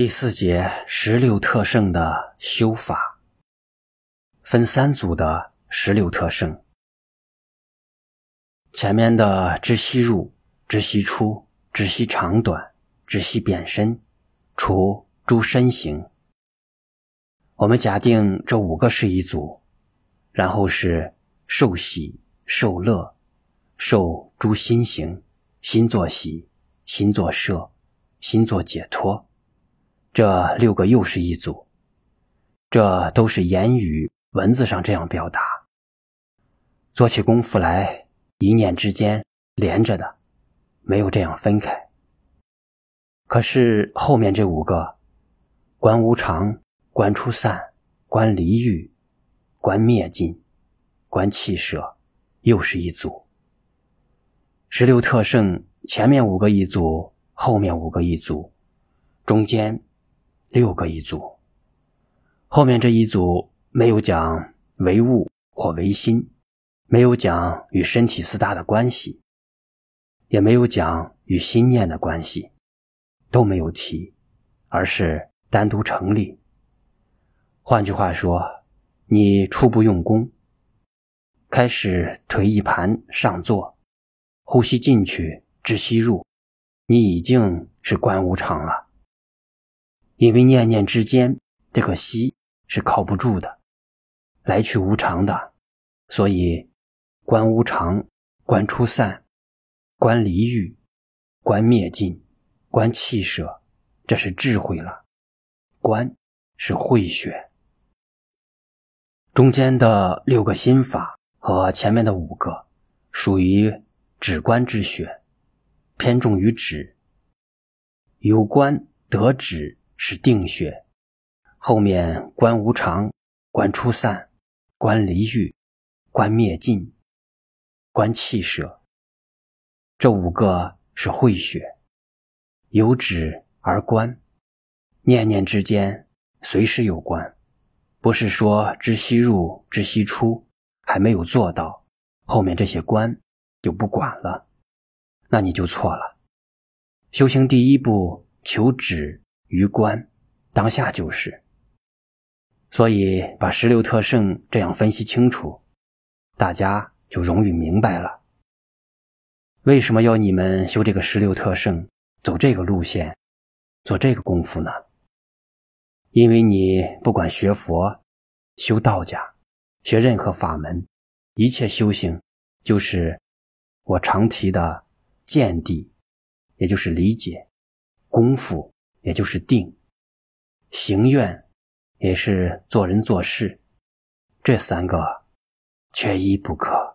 第四节十六特胜的修法，分三组的十六特胜。前面的知悉入、知悉出、知悉长短、知悉变身，除诸身形。我们假定这五个是一组，然后是受喜、受乐、受诸心行、心作喜、心作摄、心作解脱。这六个又是一组，这都是言语文字上这样表达。做起功夫来，一念之间连着的，没有这样分开。可是后面这五个，观无常、观出散、观离欲、观灭尽、观气舍，又是一组。十六特胜前面五个一组，后面五个一组，中间。六个一组，后面这一组没有讲唯物或唯心，没有讲与身体四大的关系，也没有讲与心念的关系，都没有提，而是单独成立。换句话说，你初步用功，开始腿一盘上坐，呼吸进去，知吸入，你已经是观无常了。因为念念之间，这个息是靠不住的，来去无常的，所以观无常、观出散、观离欲、观灭尽、观气舍，这是智慧了。观是慧学，中间的六个心法和前面的五个属于止观之学，偏重于止，有观得止。是定穴，后面观无常、观出散、观离欲、观灭尽、观气舍，这五个是慧穴，由止而观，念念之间随时有观，不是说知悉入、知悉出还没有做到，后面这些观就不管了，那你就错了。修行第一步求止。于观，当下就是，所以把十六特胜这样分析清楚，大家就容易明白了。为什么要你们修这个十六特胜，走这个路线，做这个功夫呢？因为你不管学佛、修道家、学任何法门，一切修行，就是我常提的见地，也就是理解功夫。也就是定，行愿，也是做人做事，这三个缺一不可。